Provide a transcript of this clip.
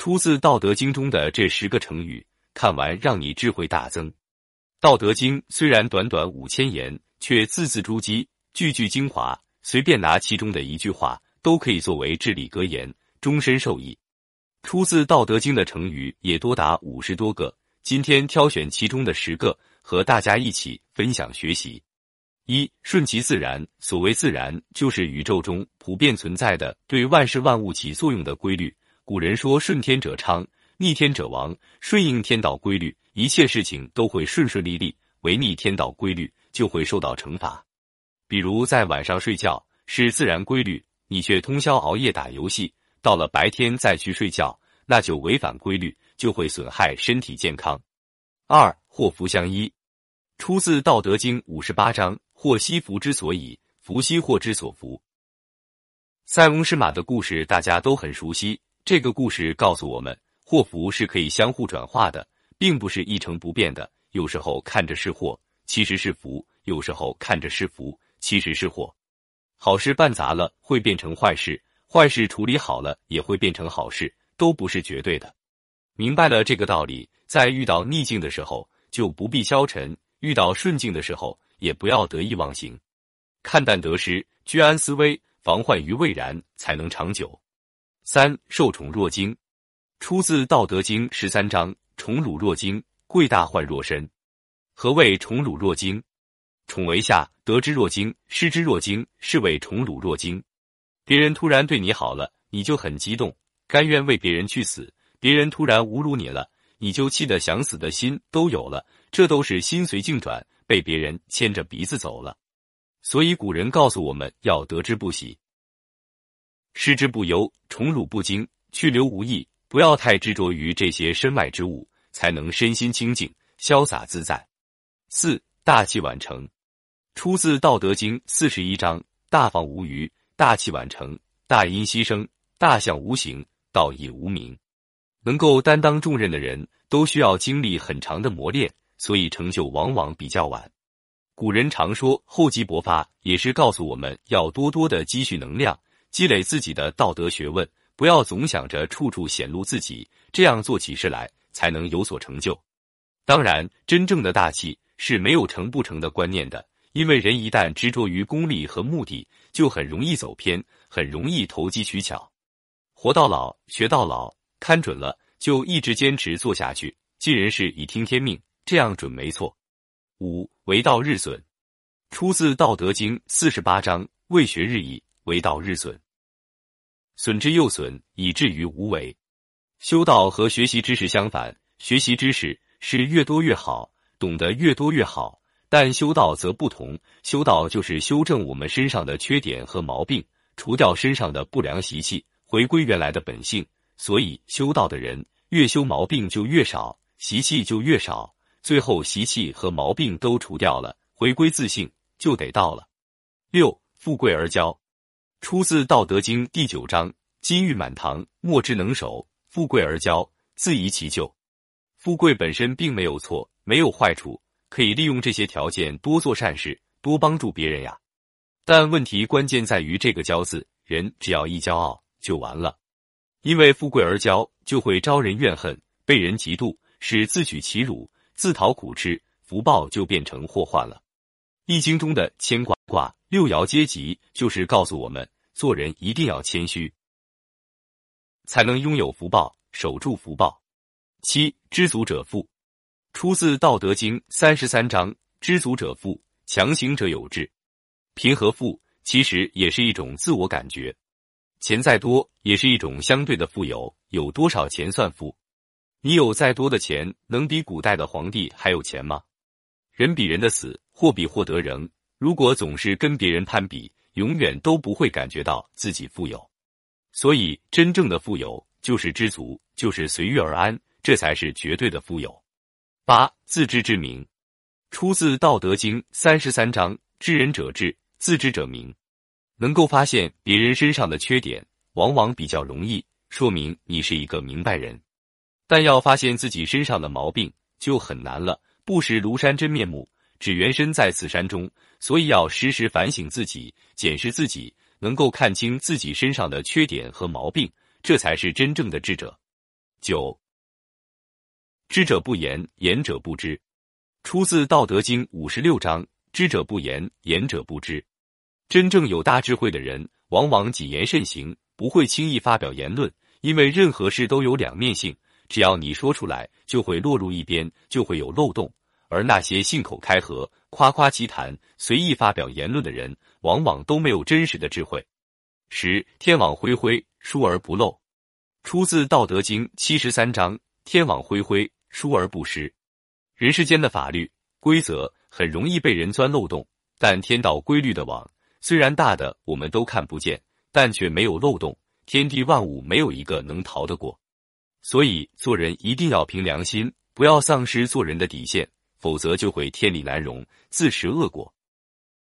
出自《道德经》中的这十个成语，看完让你智慧大增。《道德经》虽然短短五千言，却字字珠玑，句句精华，随便拿其中的一句话，都可以作为至理格言，终身受益。出自《道德经》的成语也多达五十多个，今天挑选其中的十个，和大家一起分享学习。一顺其自然，所谓自然，就是宇宙中普遍存在的对万事万物起作用的规律。古人说：“顺天者昌，逆天者亡。”顺应天道规律，一切事情都会顺顺利利；违逆天道规律，就会受到惩罚。比如在晚上睡觉是自然规律，你却通宵熬夜打游戏，到了白天再去睡觉，那就违反规律，就会损害身体健康。二祸福相依，出自《道德经》五十八章：“祸兮福之所以，福兮祸之所伏。”塞翁失马的故事大家都很熟悉。这个故事告诉我们，祸福是可以相互转化的，并不是一成不变的。有时候看着是祸，其实是福；有时候看着是福，其实是祸。好事办砸了会变成坏事，坏事处理好了也会变成好事，都不是绝对的。明白了这个道理，在遇到逆境的时候就不必消沉，遇到顺境的时候也不要得意忘形，看淡得失，居安思危，防患于未然，才能长久。三受宠若惊，出自《道德经》十三章：宠辱若惊，贵大患若身。何谓宠辱若惊？宠为下，得之若惊，失之若惊，是谓宠辱若惊。别人突然对你好了，你就很激动，甘愿为别人去死；别人突然侮辱你了，你就气得想死的心都有了。这都是心随境转，被别人牵着鼻子走了。所以古人告诉我们要得之不喜。失之不忧，宠辱不惊，去留无意。不要太执着于这些身外之物，才能身心清净、潇洒自在。四大器晚成，出自《道德经》四十一章：大方无余，大器晚成，大音希声，大象无形，道义无名。能够担当重任的人，都需要经历很长的磨练，所以成就往往比较晚。古人常说厚积薄发，也是告诉我们要多多的积蓄能量。积累自己的道德学问，不要总想着处处显露自己，这样做起事来才能有所成就。当然，真正的大气是没有成不成的观念的，因为人一旦执着于功利和目的，就很容易走偏，很容易投机取巧。活到老，学到老，看准了就一直坚持做下去。尽人事，以听天命，这样准没错。五为道日损，出自《道德经》四十八章：为学日益。为道日损，损之又损，以至于无为。修道和学习知识相反，学习知识是越多越好，懂得越多越好。但修道则不同，修道就是修正我们身上的缺点和毛病，除掉身上的不良习气，回归原来的本性。所以，修道的人越修毛病就越少，习气就越少，最后习气和毛病都除掉了，回归自信就得到了。六富贵而骄。出自《道德经》第九章：“金玉满堂，莫之能守；富贵而骄，自遗其咎。”富贵本身并没有错，没有坏处，可以利用这些条件多做善事，多帮助别人呀。但问题关键在于这个“骄”字，人只要一骄傲就完了，因为富贵而骄就会招人怨恨，被人嫉妒，是自取其辱，自讨苦吃，福报就变成祸患了。《易经》中的牵挂卦。六爻阶级就是告诉我们，做人一定要谦虚，才能拥有福报，守住福报。七知足者富，出自《道德经》三十三章：知足者富，强行者有志。贫和富其实也是一种自我感觉，钱再多也是一种相对的富有。有多少钱算富？你有再多的钱，能比古代的皇帝还有钱吗？人比人的死，货比货得扔。如果总是跟别人攀比，永远都不会感觉到自己富有。所以，真正的富有就是知足，就是随遇而安，这才是绝对的富有。八自知之明，出自《道德经》三十三章：知人者智，自知者明。能够发现别人身上的缺点，往往比较容易，说明你是一个明白人。但要发现自己身上的毛病就很难了。不识庐山真面目。只缘身在此山中，所以要时时反省自己，检视自己，能够看清自己身上的缺点和毛病，这才是真正的智者。九，知者不言，言者不知。出自《道德经》五十六章：知者不言，言者不知。真正有大智慧的人，往往谨言慎行，不会轻易发表言论，因为任何事都有两面性，只要你说出来，就会落入一边，就会有漏洞。而那些信口开河、夸夸其谈、随意发表言论的人，往往都没有真实的智慧。十天网恢恢，疏而不漏，出自《道德经》七十三章：天网恢恢，疏而不失。人世间的法律规则很容易被人钻漏洞，但天道规律的网虽然大的我们都看不见，但却没有漏洞。天地万物没有一个能逃得过，所以做人一定要凭良心，不要丧失做人的底线。否则就会天理难容，自食恶果。